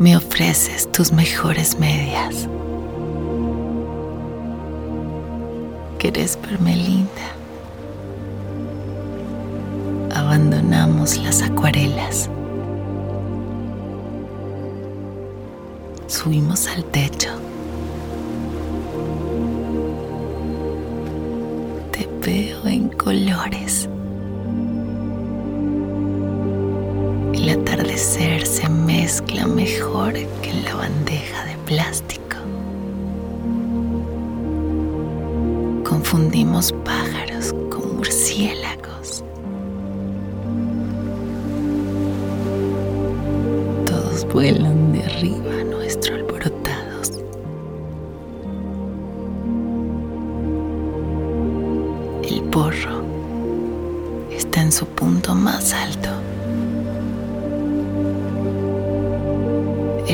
me ofreces tus mejores medias. ¿Querés verme linda? Abandonamos las acuarelas. Subimos al techo. Te veo en colores. Atardecer se mezcla mejor que en la bandeja de plástico. Confundimos pájaros con murciélagos. Todos vuelan de arriba a nuestro alborotados. El porro está en su punto más alto.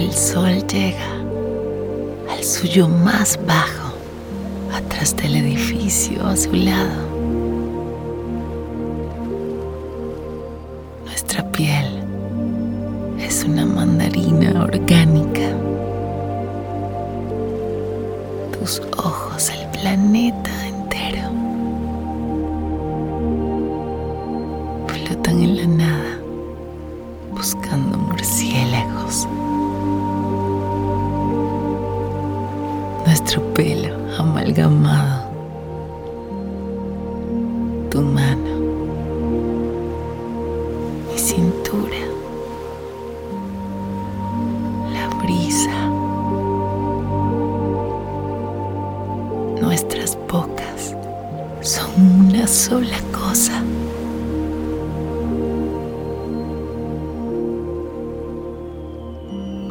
El sol llega al suyo más bajo atrás del edificio a su lado. Nuestra piel es una mandarina orgánica. Tus ojos el planeta entero. Flotan en la nada buscando murciélagos. Nuestro pelo amalgamado. Tu mano. Mi cintura. La brisa. Nuestras bocas son una sola cosa.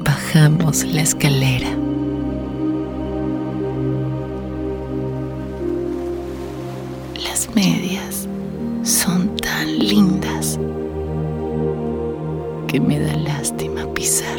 Bajamos la escalera. Medias son tan lindas que me da lástima pisar.